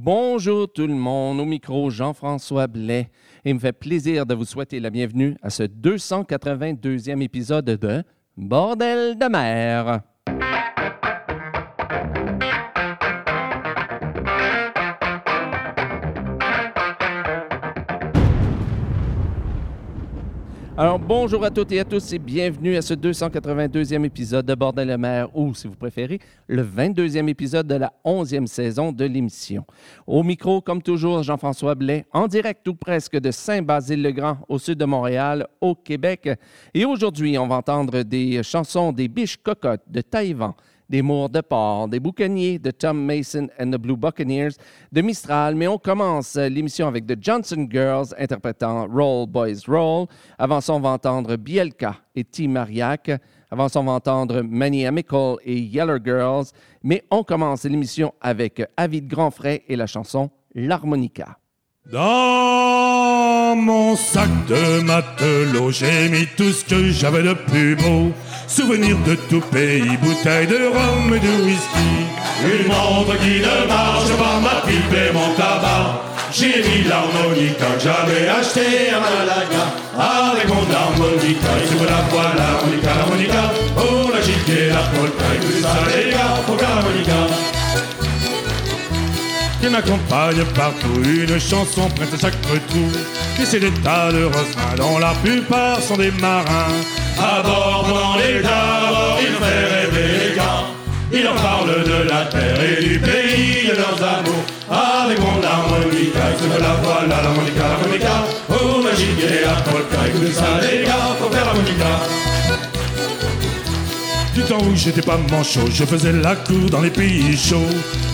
Bonjour tout le monde, au micro Jean-François Blais. Il me fait plaisir de vous souhaiter la bienvenue à ce 282e épisode de Bordel de mer. Alors, bonjour à toutes et à tous et bienvenue à ce 282e épisode de Bordel de mer, ou, si vous préférez, le 22e épisode de la 11e saison de l'émission. Au micro, comme toujours, Jean-François Blais, en direct ou presque de Saint-Basile-le-Grand, au sud de Montréal, au Québec. Et aujourd'hui, on va entendre des chansons des biches cocottes de Taïwan, des Mours de Port, des Boucaniers de Tom Mason and the Blue Buccaneers, de Mistral. Mais on commence l'émission avec The Johnson Girls interprétant Roll Boys Roll. Avant ça, on va entendre Bielka et T. Mariac. Avant ça, on va entendre Manny Amical et Yeller Girls. Mais on commence l'émission avec Avid Grandfray et la chanson L'harmonica. Mon sac de matelot, j'ai mis tout ce que j'avais de plus beau. Souvenirs de tout pays, bouteilles de rhum et de whisky. Une montre qui ne marche pas, ma pipe et mon tabac. J'ai mis l'harmonica que j'avais acheté à Malaga. Avec mon harmonica, et sur la voile, l'harmonica, l'harmonica. Oh, la gigue, la polka, et tout ça, les gars, pour l'harmonica qui m'accompagne partout, une chanson prête à chaque retour. Et c'est des tas de refrains dont la plupart sont des marins. À bord dans les tables, il fait rêver les gars. Il en parle de la terre et du pays de leurs amours. Avec mon harmonica, se la voile à l'harmonica, l'harmonica. Oh, magique et la polka, écoutez ça les gars, faut faire l'harmonica. Temps où j'étais pas manchot, je faisais la cour dans les pays chauds.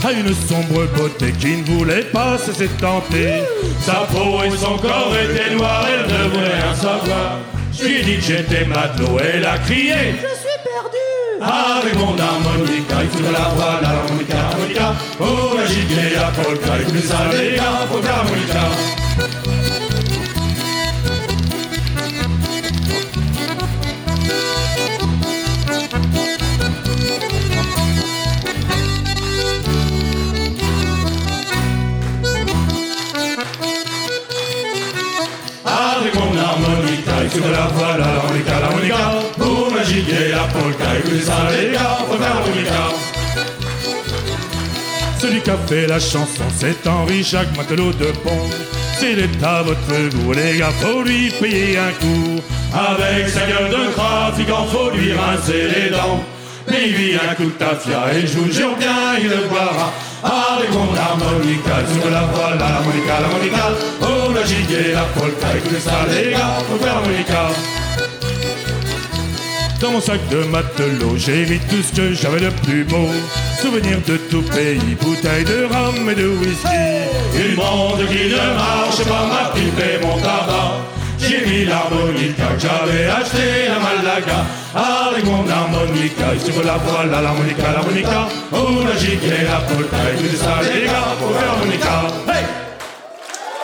À une sombre beauté qui ne voulait pas se cesser de tenter Sa peau et son corps étaient noirs, elle ne voulait rien savoir. Je lui ai dit que j'étais matelot, elle a crié. Je suis perdu. Avec mon harmonica, il faut la voix, l'harmonica, l'harmonica Oh la gigue la polka, écoutez ça les faut faire Celui qui a fait la chanson, c'est Henri Jacques Matelot de Pont. S'il est à votre goût, les gars, faut lui payer un coup. Avec sa gueule de trafiquant, faut lui rincer les dents. Mais lui un coup de tafia et je vous jure bien, il le boira. Avec mon harmonica, sur la voile, l'harmonica, l'harmonica. Oh, la gigue et la polka, écoutez ça les gars, faut faire l'harmonica. Dans mon sac de matelot, j'ai mis tout ce que j'avais de plus beau. Souvenirs de tout pays, bouteilles de rhum et de whisky. Une monde qui ne marche pas, ma pipe et mon tabac. J'ai mis l'harmonica que j'avais acheté à Malaga. Avec mon harmonica, sur la voile, l'harmonica, l'harmonica. Oh, la gigue et la polka, écoutez ça les gars, pour l'harmonica. Hey!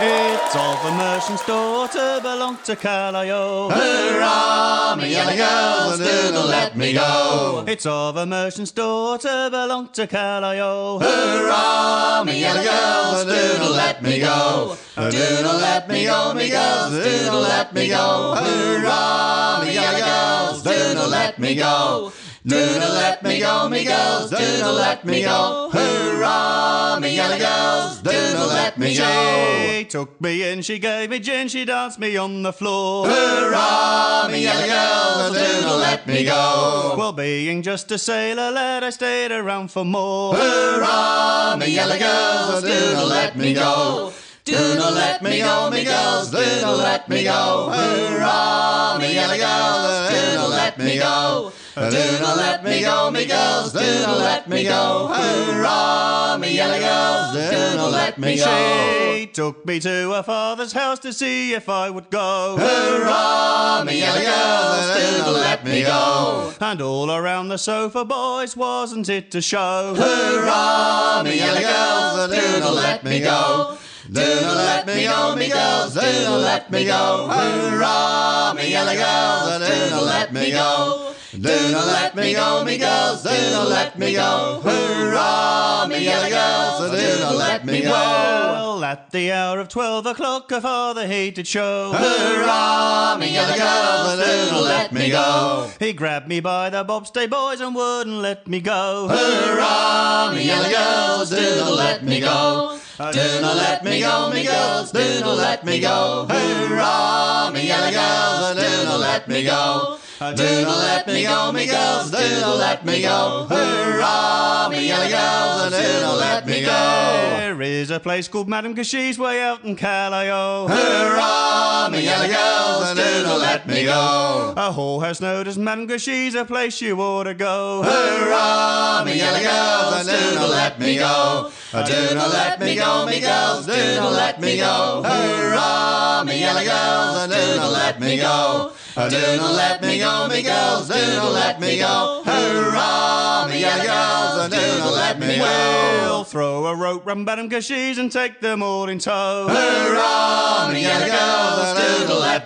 It's of a merchant's daughter belong to Callio. Hurrah, me yellow girls, do not let me go. It's of a merchant's daughter belong to Callio. Hurrah, me yellow girls, do not let me go. Do not let me go, me girls, do not let me go. Hurrah, me yellow girls, do not let me go. Do not let me go, me girls, do not let me go. Hurrah, me yellow girls, do not let me go. She took me in, she gave me gin, she danced me on the floor. Hurrah, me yellow girls, do not let me go. Well, being just a sailor lad, I stayed around for more. Hurrah, me yellow girls, do not let me go. Do not let me go, me girls, do not let me go. Hurrah, me yellow girls, do not let me go. Do not let me go, me girls, do not let me go. Hurrah, me yellow girls, do not let me go. She took me to her father's house to see if I would go. Hurrah, me yellow girls, do not let me go. And all around the sofa, boys, wasn't it a show? Hurrah, me yellow girls, do not let me go. Do not let me go, me girls, do not let me go. Hurrah, me yellow girls, do not let me go. Do not let me go, me girls, do not let me go. Hurrah, me yellow girls, do not let me go. Well, at the hour of twelve o'clock, a father hated show. Hurrah, me yellow girls, do not let me go. He grabbed me by the bobstay boys and wouldn't let me go. Hurrah, me yellow girls, do not let me go. Do not let me go, me girls, do not let me go. Hurrah, me yellow girls, do not let me go. Do not let me go, me girls, do not let me go. Hurrah, me yellow girls, do not let me go. There is a place called Madame Cashi's way out in Callao. Hurrah, me yellow girls, do not let me go. A whorehouse known as Madame Cashi's a place you ought to go. Hurrah, me yellow girls, do not let me go. Do not let me go, me girls, do not let me go. Hurrah, me yellow girls, do not let me go. Do not let me go, me girls, do not let me go. Hurrah, me yellow girls, do not let me We'll go. throw a rope round Madame Cashi's and take them all in tow. Hurrah, me yellow girls,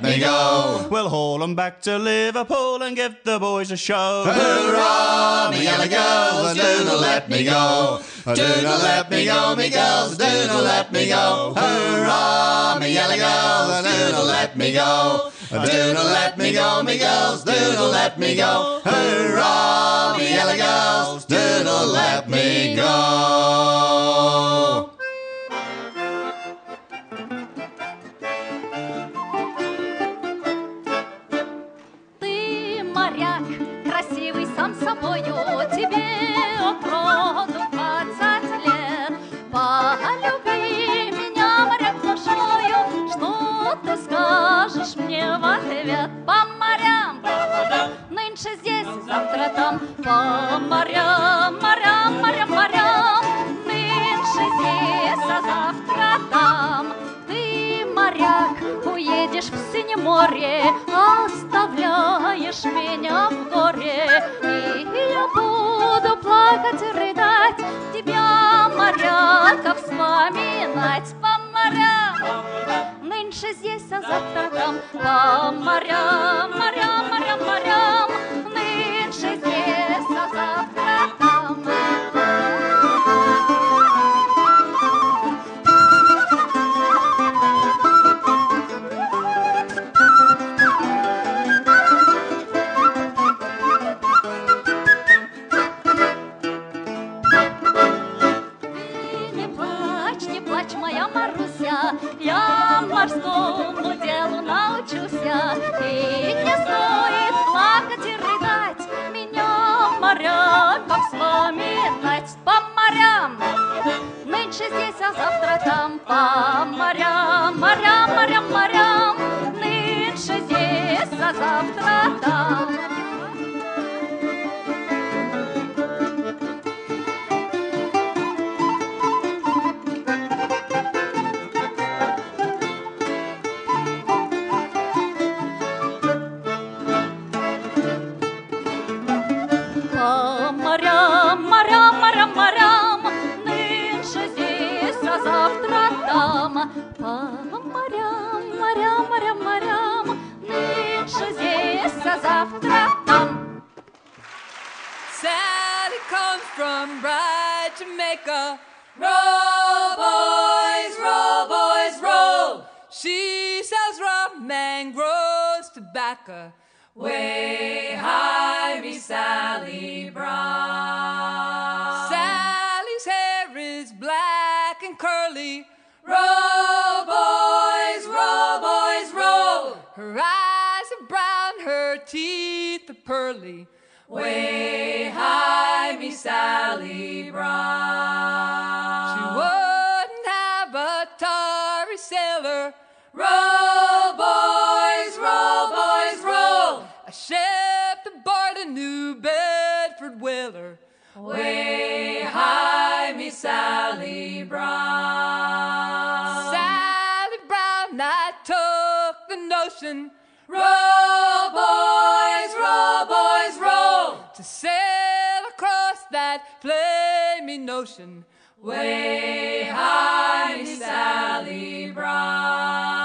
let me go. We'll haul 'em back to Liverpool and give the boys a show. Hurrah, me yellow girls, do not let me go. Do not let me go, me girls, do not let me go. Hurrah, me yellow girls, do not let me go. Do not let me go, me girls, do not let me go. Hurrah, me yellow girls, do not let me go. Собою, тебе от роду двадцать лет. Полюби меня, моряк, душою, что ты скажешь мне в ответ? По морям, нынче здесь, завтра там, по морям, морям, морям, море, оставляешь меня в горе, и я буду плакать и рыдать, тебя, моряка, вспоминать по морям. Нынче здесь, а завтра там, по морям, морям, морям, морям, Нынче здесь, а завтра там, по морям, морям, морям, морям. Нынче здесь, а завтра По морям, морям, морям, морям, нынче здесь, а завтра там. Sally comes from bright Jamaica. Roll, boys, roll, boys, roll. She sells rum, mangroves, tobacco. Way high, me Sally Brown. Sally's hair is black and curly. Roll, Her eyes are brown, her teeth are pearly. Way high, me Sally Brown. She wouldn't have a tarry sailor. Roll, boys, roll, boys, roll. A ship aboard a New Bedford whaler. Way high, me Sally Brown. Notion. Roll, boys, roll, boys, roll. To sail across that flaming ocean. Way high, Sally Brown.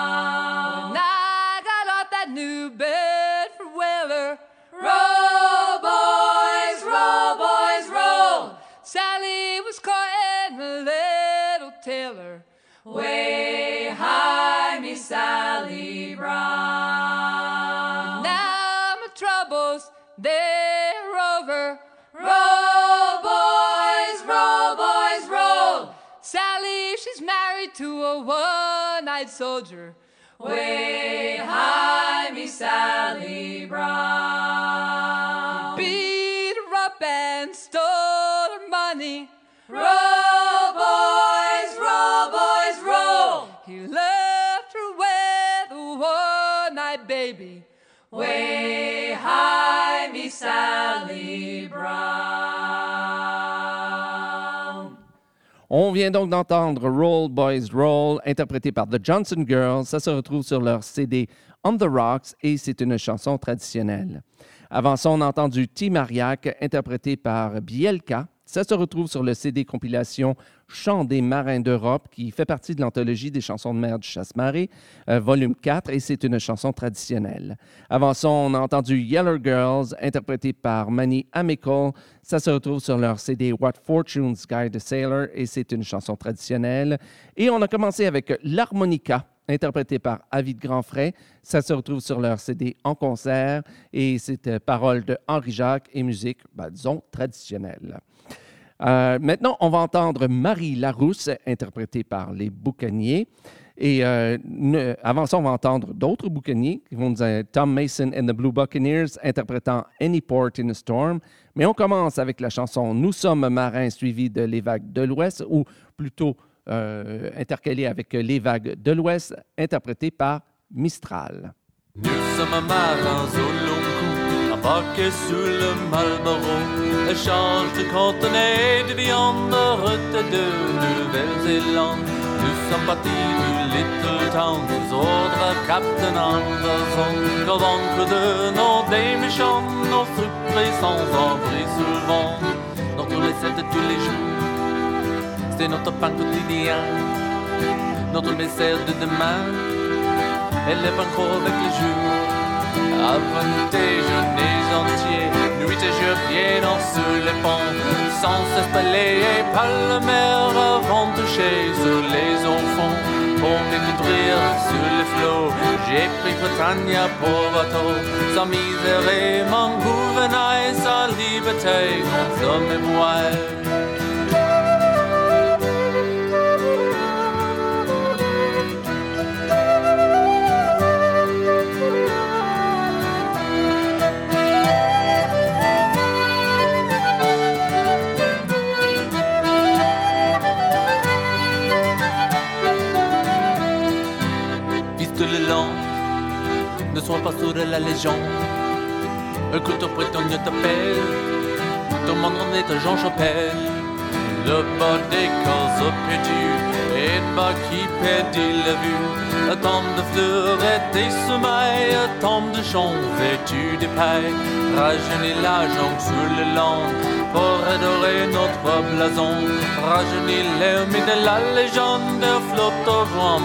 Sally Brown. Now my troubles, they're over. Roll, boys, roll, boys, roll. Sally, she's married to a one-eyed soldier. Way high, me Sally Brown. On vient donc d'entendre Roll Boys Roll, interprété par The Johnson Girls. Ça se retrouve sur leur CD On the Rocks et c'est une chanson traditionnelle. Avant ça, on a entendu Timariac, interprété par Bielka. Ça se retrouve sur le CD compilation Chants des marins d'Europe, qui fait partie de l'anthologie des chansons de mer du Chasse-Marée, euh, volume 4, et c'est une chanson traditionnelle. Avant ça, on a entendu Yeller Girls, interprété par Manny Amical. Ça se retrouve sur leur CD What Fortunes Guide a Sailor, et c'est une chanson traditionnelle. Et on a commencé avec l'harmonica, interprété par Avid Grandfray. Ça se retrouve sur leur CD en concert, et c'est euh, paroles de Henri Jacques et musique, ben, disons, traditionnelle. Euh, maintenant, on va entendre Marie Larousse, interprétée par les Boucaniers. Et euh, avant ça, on va entendre d'autres boucaniers qui vont nous dire Tom Mason and the Blue Buccaneers interprétant Any Port in a Storm. Mais on commence avec la chanson Nous sommes marins suivi de Les vagues de l'Ouest, ou plutôt euh, intercalée avec Les vagues de l'Ouest, interprétée par Mistral. Nous sommes marins au long cou, embarqués sous le Marlborough. Échange de conteneurs de viande, retour de Nouvelle-Zélande. Nous sommes partis du Little Town, sous ordre Captain Anderson. Qu'au vaincre de nos des méchants, nos surprises sans abri sous le vent. Notre recette de tous les jours, c'est notre pain quotidien. Notre message de demain, elle est encore avec les jours. Avant déjeuner entier, nuit et jour dans sous les ponts, sans balayé par la mer avant de toucher sur les enfants. Pour m'écoutrir sur les flots, j'ai pris Britannia pour bateau, sans misère et mon gouvernail, sa liberté contre mes. Ne sois pas sourd à la légende. Écoute, prétendant t'appelle, ton monde en est Jean Chapelle. Le bas des cases perdu, et bas qui perdit la vue. Temps de fleurs et des sommeils, temps de champs vêtus des pailles. Rajeunit la jonque sur le land, pour adorer notre blason. Rajeunit l'hermine de la légende, flotte au vent.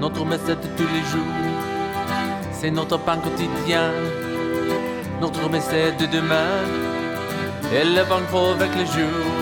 Notre message de tous les jours, c'est notre pain quotidien. Notre message de demain, et le fort avec les jours.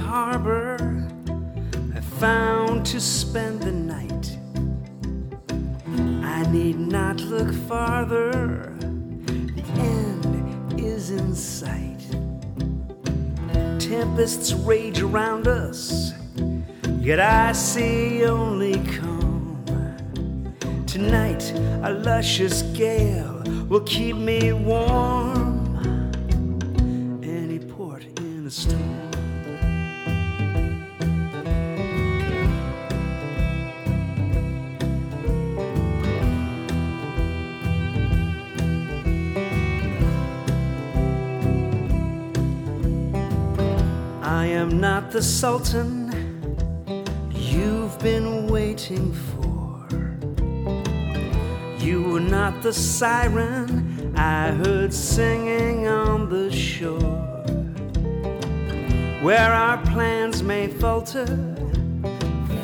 Harbor I found to spend the night. I need not look farther, the end is in sight. Tempests rage around us, Yet I see only calm. Tonight, a luscious gale will keep me warm. The Sultan you've been waiting for. You were not the siren I heard singing on the shore. Where our plans may falter,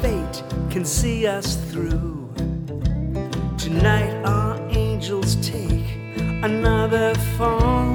fate can see us through. Tonight, our angels take another fall.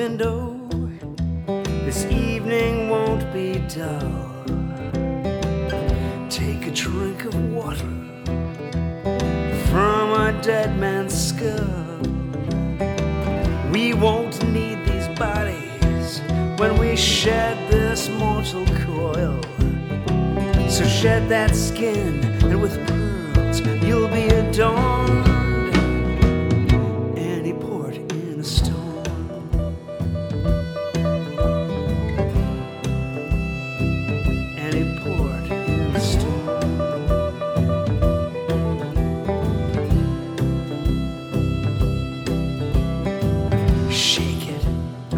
Window.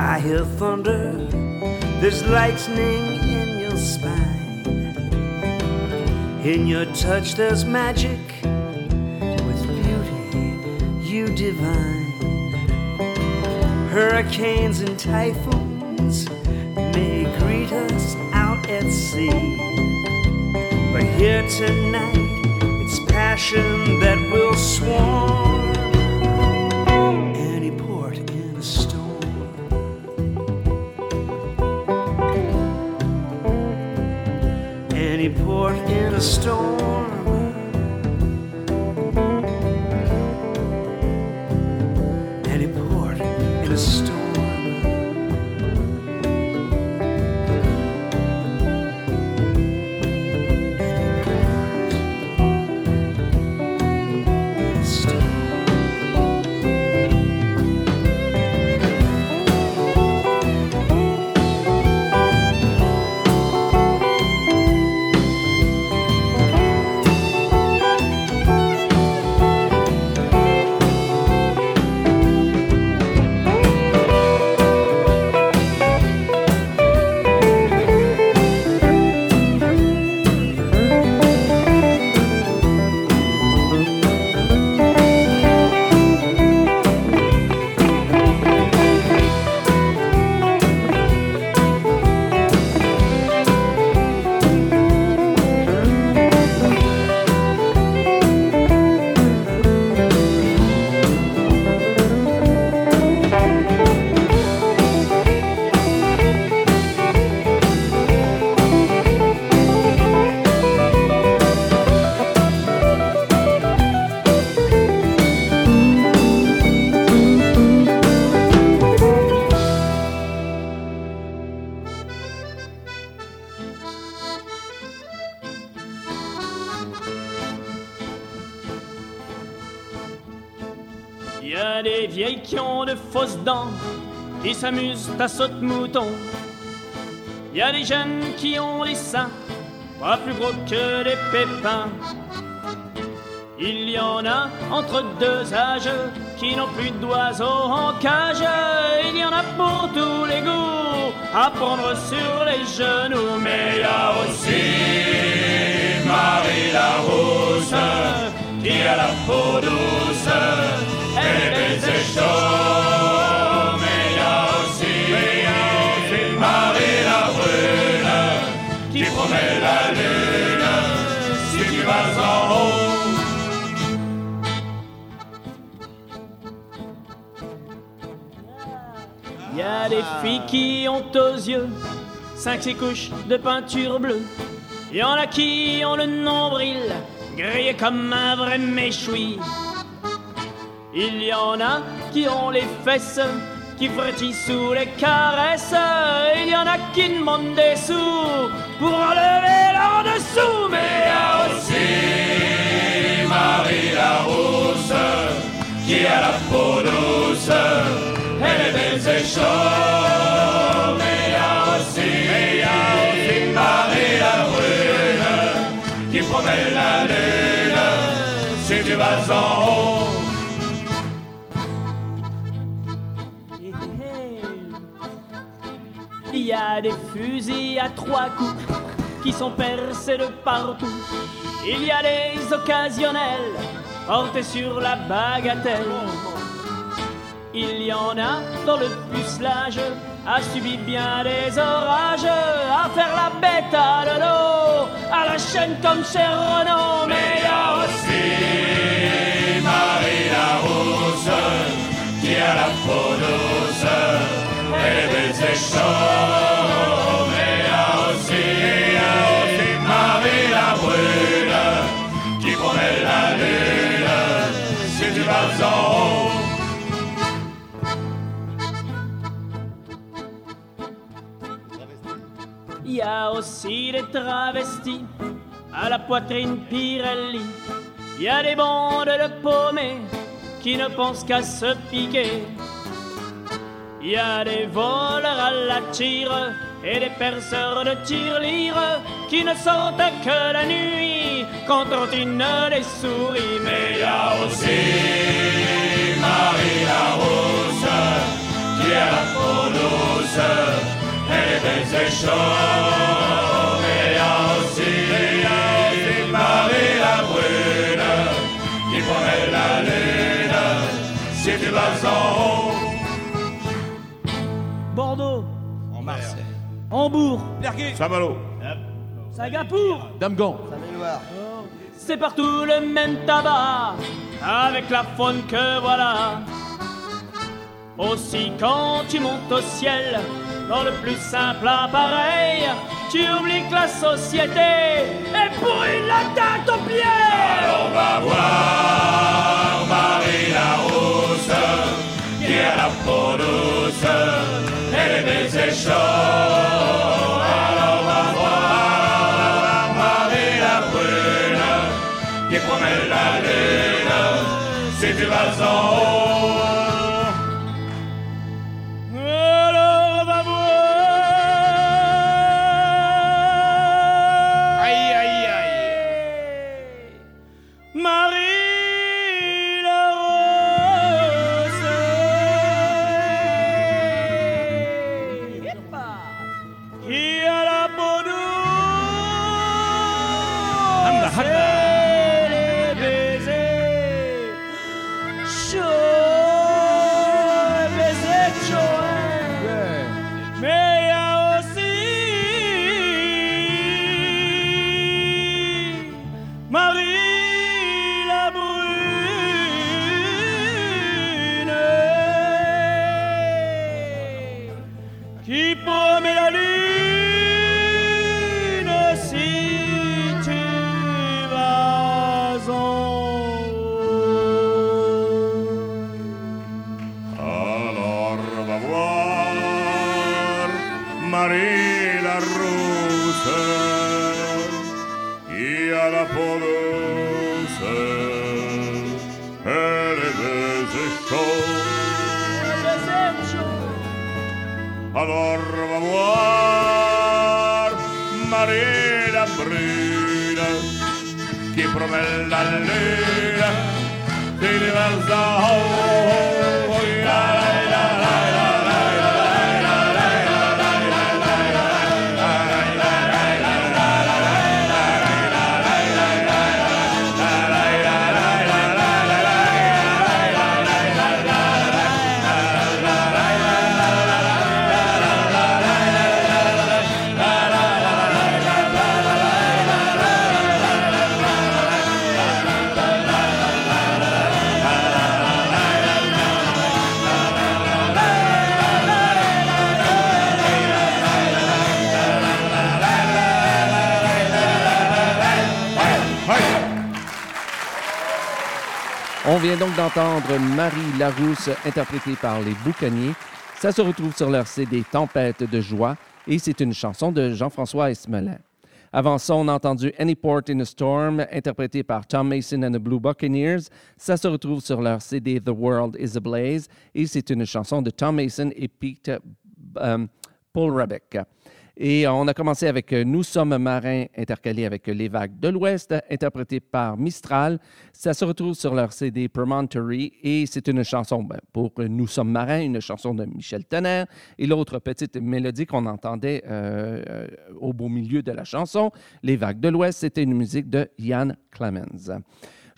I hear thunder. There's lightning in your spine. In your touch, there's magic. With beauty, you divine. Hurricanes and typhoons may greet us out at sea. But here tonight, it's passion that will swarm. Any port in a storm. S'amusent à saute-mouton. Il y a des jeunes qui ont des seins, pas plus gros que des pépins. Il y en a entre deux âges qui n'ont plus d'oiseaux en cage. Il y en a pour tous les goûts, à prendre sur les genoux. Mais il y a aussi Marie la rousse qui a la peau douce et les baisers chauds. Filles qui ont aux yeux cinq six couches de peinture bleue. Il y en a qui ont le nombril grillé comme un vrai méchoui. Il y en a qui ont les fesses qui frétillent sous les caresses. Il y en a qui demandent des sous pour enlever leur dessous. Mais il y a aussi Marie la rousse qui a la peau douce et les chauds. Mais il y a aussi, la brune qui promet la lune si tu vas en haut. Il y a des fusils à trois coups qui sont percés de partout. Il y a des occasionnels portés sur la bagatelle. Il y en a dans le pucelage, a subi bien des orages, à faire la bête à l'eau, à la chaîne comme chez Renault. Mais il y a aussi Marie la qui a la peau et les baisers chauds. Il y a aussi des travestis à la poitrine Pirelli. Il y a des bandes de paumés qui ne pensent qu'à se piquer. Il y a des voleurs à la tire et des perceurs de tirelire qui ne sortent que la nuit quand trottinent des souris. Mais il y a aussi Marie la qui a la et les baisers chauds. Mais il y a aussi, Marie la brune qui promet la lune si tu vas en haut. Bordeaux, En Marseille. Hambourg, Saint-Malo. Singapour, Damgon. c'est partout le même tabac, avec la faune que voilà. Aussi quand tu montes au ciel, dans le plus simple appareil, tu oublies que la société est brûle la tête aux pieds. Alors va voir Marie la rousse, qui a la peau douce et les baisers chauds. allor va voir Marina bruna che promella luna ti riversa oh, oh. Vient donc d'entendre Marie Larousse, interprétée par les Boucaniers. Ça se retrouve sur leur CD Tempête de joie et c'est une chanson de Jean-François Esmelin. Avant ça, on a entendu Any Port in a Storm, interprété par Tom Mason and the Blue Buccaneers. Ça se retrouve sur leur CD The World is Ablaze et c'est une chanson de Tom Mason et Pete euh, Paul Rebeck. Et on a commencé avec euh, Nous sommes marins, intercalé avec Les vagues de l'Ouest, interprété par Mistral. Ça se retrouve sur leur CD Promontory et c'est une chanson ben, pour euh, Nous sommes marins, une chanson de Michel Tonnerre. Et l'autre petite mélodie qu'on entendait euh, euh, au beau milieu de la chanson, Les vagues de l'Ouest, c'était une musique de Ian Clemens.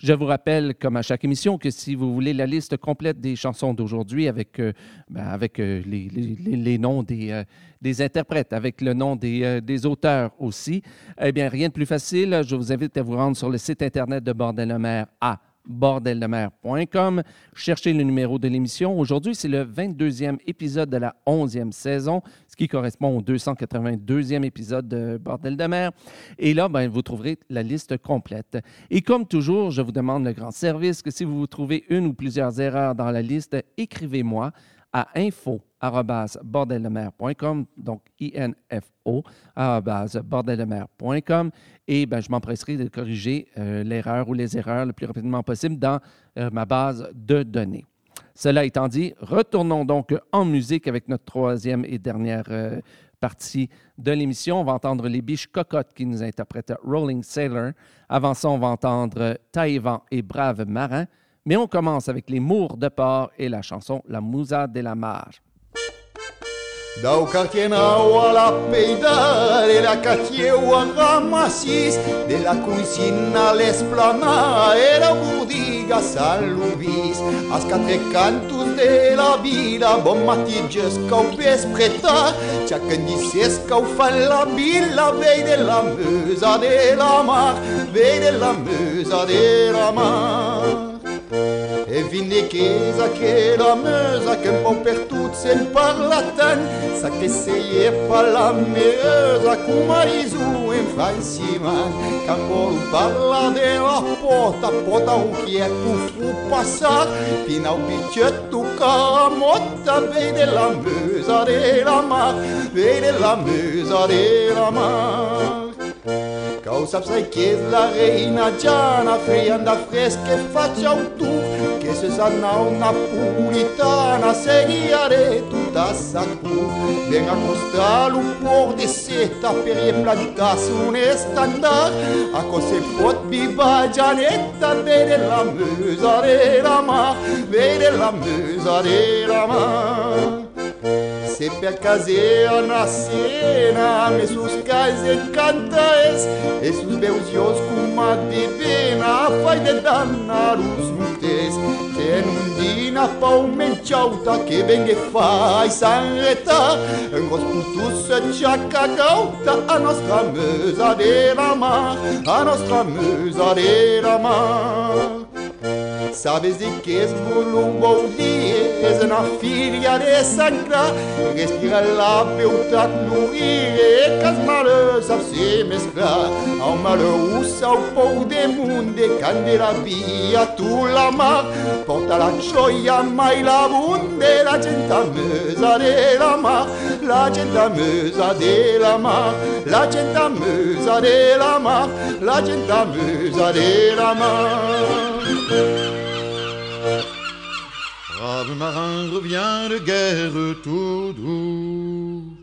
Je vous rappelle, comme à chaque émission, que si vous voulez la liste complète des chansons d'aujourd'hui avec, euh, ben, avec euh, les, noms des, euh, des interprètes, avec le nom des, des auteurs aussi, eh bien, rien de plus facile. Je vous invite à vous rendre sur le site Internet de Bordel de mer à bordeldemer.com. Cherchez le numéro de l'émission. Aujourd'hui, c'est le 22e épisode de la 11e saison, ce qui correspond au 282e épisode de Bordel de mer. Et là, ben, vous trouverez la liste complète. Et comme toujours, je vous demande le grand service que si vous trouvez une ou plusieurs erreurs dans la liste, écrivez-moi à info@bordeldemer.com, donc I-N-F-O, bordeldemer.com. Et ben, je m'empresserai de corriger euh, l'erreur ou les erreurs le plus rapidement possible dans euh, ma base de données. Cela étant dit, retournons donc en musique avec notre troisième et dernière euh, partie de l'émission. On va entendre les biches cocottes qui nous interprètent Rolling Sailor. Avant ça, on va entendre Taïwan et Brave Marin. Mais on commence avec les Mours de Port et la chanson La Musa de la Mar. Era budiga salubis, as quatre cantos de la vida, bon matí gesca o vespreta, ja que dices que ho fan la vila, vei de la mesa de la mar, vei de la mesa de la mar. E vine che Evine que la mesa que pão pertudo sem parlatan Sa que seie fala mesa com marizu em francima Capolo parla de la porta, porta o que é tu passar Final bicheto camota, vem de la mesa de la mar Vem de la mesa de la mar. Cau saps ai que és la reina Jana? Feien de fresc que faig a un tu que se sap nau napolitana seguiaré tot a sa cul ben acostal un por de seta per i plantar un estandard a cos se pot viva Janeta vere la musa de la mà vere la musa de la mà. Sepia caseona cena Me sus cais encantais E belos meus dios com uma divina Faz de danar os mutes Que é nundina palmente alta Que vem que faz sanreta Angos putus e chacagauta A nostra mesa de la mar A nostra mesa de la mar Sabes de que es es na filha de sangra Respira la beutat nourrir que as a se mesclar Ao malheus ao pou de munde Candela via tu la mar Porta la gioia mai la bunde La gente a mesa de la mar La gente a mesa de la mar La gente a mesa de la mar La gente a mesa de la mar Brave marin revient de guerre tout doux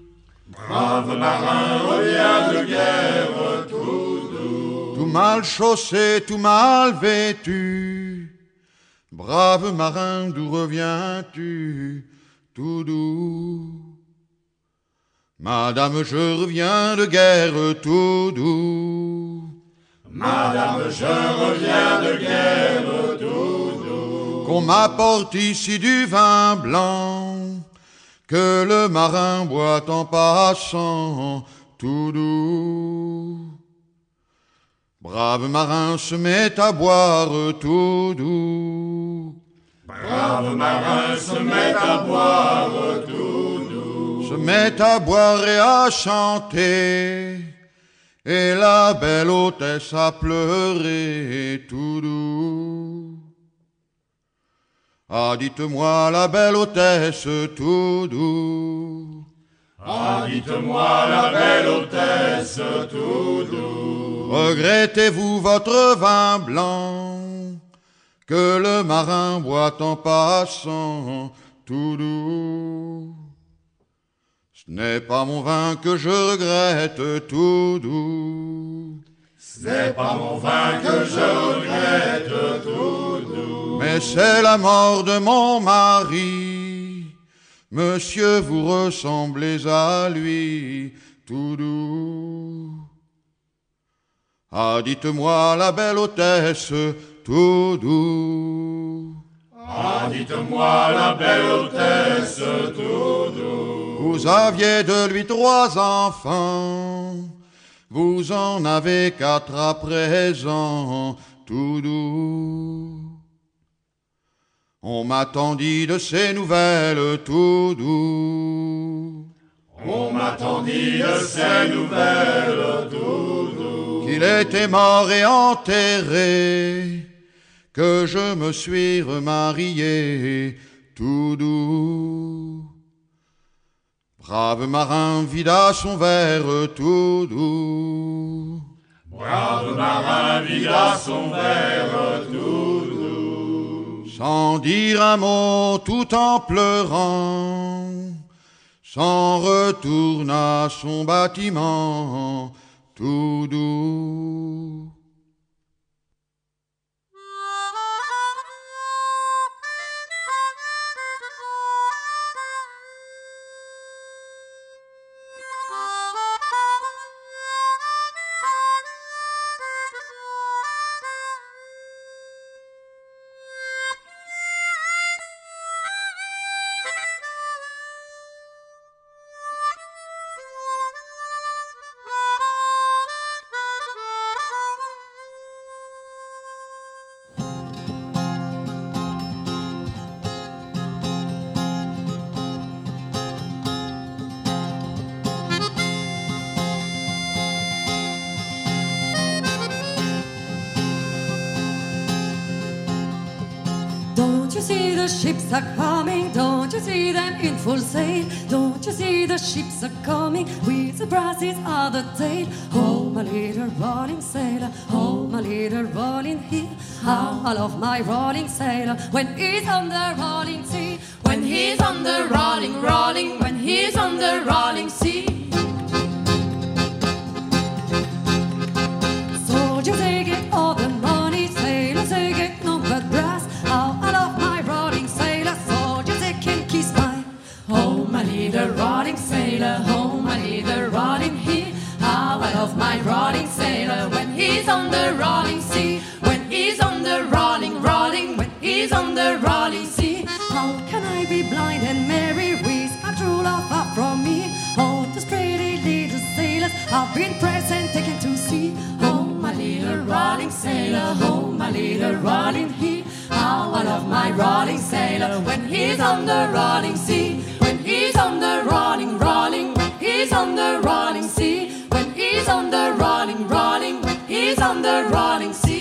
Brave marin revient de guerre tout doux. Tout mal chaussé, tout mal vêtu. Brave marin, d'où reviens-tu tout doux? Madame, je reviens de guerre tout doux. Madame, je reviens de guerre tout doux. Qu'on m'apporte ici du vin blanc, que le marin boit en passant tout doux. Brave marin se met à boire tout doux. Brave marin se met à boire tout doux. Se met à boire et à chanter. Et la belle hôtesse a pleuré tout doux. Ah, dites-moi la belle hôtesse tout doux. Ah, dites-moi la belle hôtesse tout doux. Regrettez-vous votre vin blanc que le marin boit en passant tout doux Ce n'est pas mon vin que je regrette tout doux. Ce n'est pas mon vin que je regrette tout doux. Mais c'est la mort de mon mari. Monsieur, vous ressemblez à lui tout doux. Ah, dites-moi la belle hôtesse tout doux. Ah, dites-moi la belle hôtesse tout doux. Vous aviez de lui trois enfants, vous en avez quatre à présent, tout doux. On m'attendit de ces nouvelles tout doux. On m'attendit de ces nouvelles tout doux. Qu'il était mort et enterré que je me suis remarié tout doux. Brave marin vida son verre tout doux. Brave marin vida son verre tout doux. Sans dire un mot tout en pleurant, s'en retourne à son bâtiment tout doux. Coming? Don't you see them in full sail? Don't you see the ships are coming with the brasses of the tail? Oh, my little rolling sailor, oh, my little rolling heel. How I love my rolling sailor when he's on the rolling sea. When he's on the rolling, rolling, when he's on the rolling sea. Soldiers, they get all the I've been present taken to sea. Oh, my little rolling sailor, oh, my little rolling he. How I love my rolling sailor when he's on the rolling sea. When he's on the rolling, rolling, when he's on the rolling sea. When he's on the rolling, rolling, when he's on the rolling sea.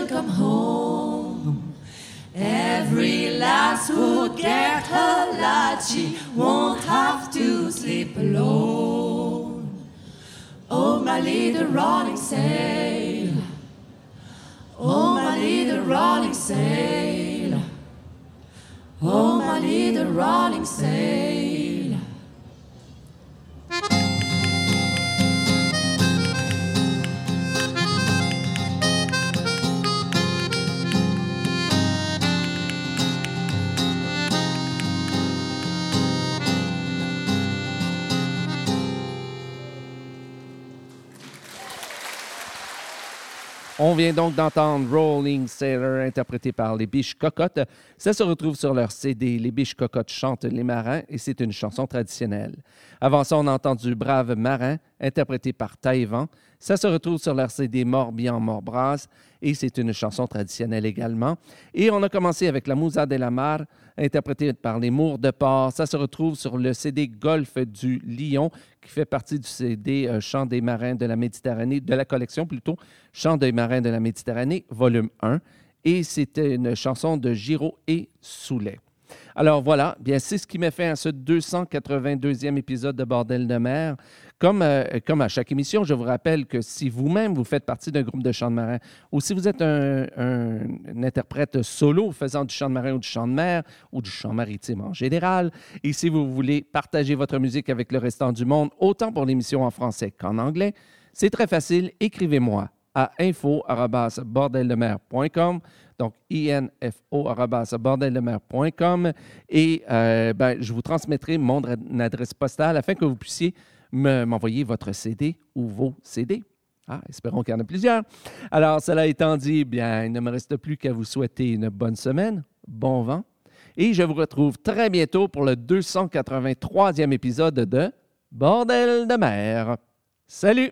Will come home. Every lass who get her light, she won't have to sleep alone. Oh, my little rolling sail. Oh, my little rolling sail. Oh, my little rolling sailor. On vient donc d'entendre Rolling Sailor interprété par les Biches Cocottes. Ça se retrouve sur leur CD Les Biches Cocottes chantent les marins et c'est une chanson traditionnelle. Avant ça, on a entendu Brave Marin interprété par Taïwan. Ça se retrouve sur leur CD Morbihan Morbras et c'est une chanson traditionnelle également. Et on a commencé avec La Musa de la Mar interprétée par les Mours de Port. Ça se retrouve sur le CD Golfe du Lion qui fait partie du CD euh, Chant des marins de la Méditerranée, de la collection plutôt, Chant des marins de la Méditerranée, volume 1. Et c'était une chanson de Giraud et Soulet. Alors voilà, bien c'est ce qui met fin à ce 282e épisode de Bordel de mer. Comme, euh, comme à chaque émission, je vous rappelle que si vous-même vous faites partie d'un groupe de chant de marin ou si vous êtes un, interprète solo faisant du chant de marin ou du chant de mer ou du chant maritime en général, et si vous voulez partager votre musique avec le restant du monde, autant pour l'émission en français qu'en anglais, c'est très facile. Écrivez-moi à info.bordeldemer.com donc info.bordeldemer.com et euh, ben, je vous transmettrai mon adresse postale afin que vous puissiez m'envoyer votre CD ou vos CD. Ah, espérons qu'il y en a plusieurs. Alors, cela étant dit, bien, il ne me reste plus qu'à vous souhaiter une bonne semaine, bon vent, et je vous retrouve très bientôt pour le 283e épisode de Bordel de mer. Salut!